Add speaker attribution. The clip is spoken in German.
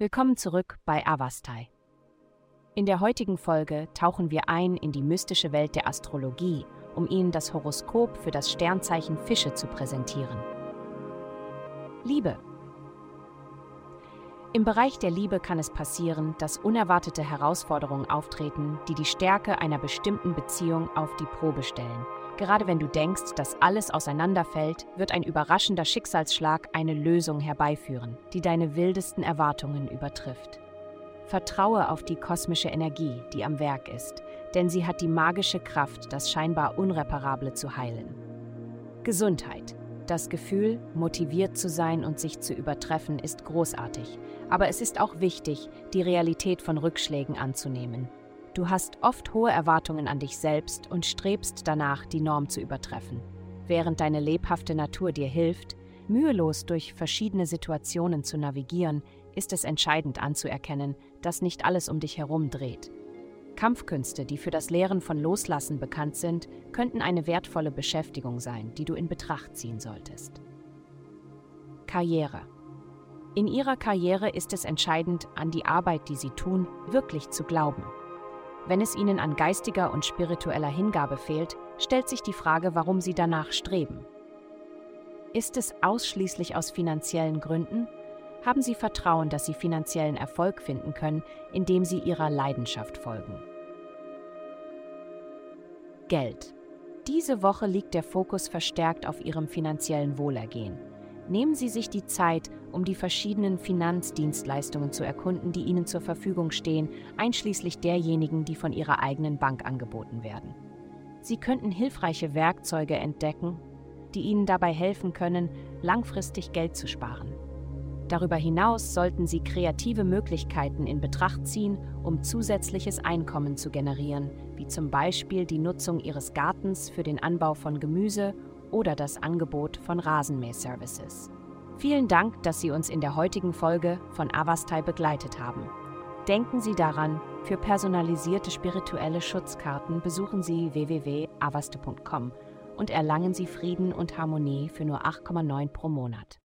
Speaker 1: Willkommen zurück bei Avastai. In der heutigen Folge tauchen wir ein in die mystische Welt der Astrologie, um Ihnen das Horoskop für das Sternzeichen Fische zu präsentieren. Liebe. Im Bereich der Liebe kann es passieren, dass unerwartete Herausforderungen auftreten, die die Stärke einer bestimmten Beziehung auf die Probe stellen. Gerade wenn du denkst, dass alles auseinanderfällt, wird ein überraschender Schicksalsschlag eine Lösung herbeiführen, die deine wildesten Erwartungen übertrifft. Vertraue auf die kosmische Energie, die am Werk ist, denn sie hat die magische Kraft, das scheinbar Unreparable zu heilen. Gesundheit. Das Gefühl, motiviert zu sein und sich zu übertreffen, ist großartig, aber es ist auch wichtig, die Realität von Rückschlägen anzunehmen Du hast oft hohe Erwartungen an dich selbst und strebst danach, die Norm zu übertreffen. Während deine lebhafte Natur dir hilft, mühelos durch verschiedene Situationen zu navigieren, ist es entscheidend anzuerkennen, dass nicht alles um dich herum dreht. Kampfkünste, die für das Lehren von Loslassen bekannt sind, könnten eine wertvolle Beschäftigung sein, die du in Betracht ziehen solltest. Karriere. In ihrer Karriere ist es entscheidend, an die Arbeit, die sie tun, wirklich zu glauben. Wenn es ihnen an geistiger und spiritueller Hingabe fehlt, stellt sich die Frage, warum sie danach streben. Ist es ausschließlich aus finanziellen Gründen? Haben sie Vertrauen, dass sie finanziellen Erfolg finden können, indem sie ihrer Leidenschaft folgen? Geld. Diese Woche liegt der Fokus verstärkt auf ihrem finanziellen Wohlergehen. Nehmen Sie sich die Zeit, um die verschiedenen Finanzdienstleistungen zu erkunden, die Ihnen zur Verfügung stehen, einschließlich derjenigen, die von Ihrer eigenen Bank angeboten werden. Sie könnten hilfreiche Werkzeuge entdecken, die Ihnen dabei helfen können, langfristig Geld zu sparen. Darüber hinaus sollten Sie kreative Möglichkeiten in Betracht ziehen, um zusätzliches Einkommen zu generieren, wie zum Beispiel die Nutzung Ihres Gartens für den Anbau von Gemüse oder das Angebot von Rasenmäh-Services. Vielen Dank, dass Sie uns in der heutigen Folge von Avastai begleitet haben. Denken Sie daran, für personalisierte spirituelle Schutzkarten besuchen Sie www.avaste.com und erlangen Sie Frieden und Harmonie für nur 8,9 pro Monat.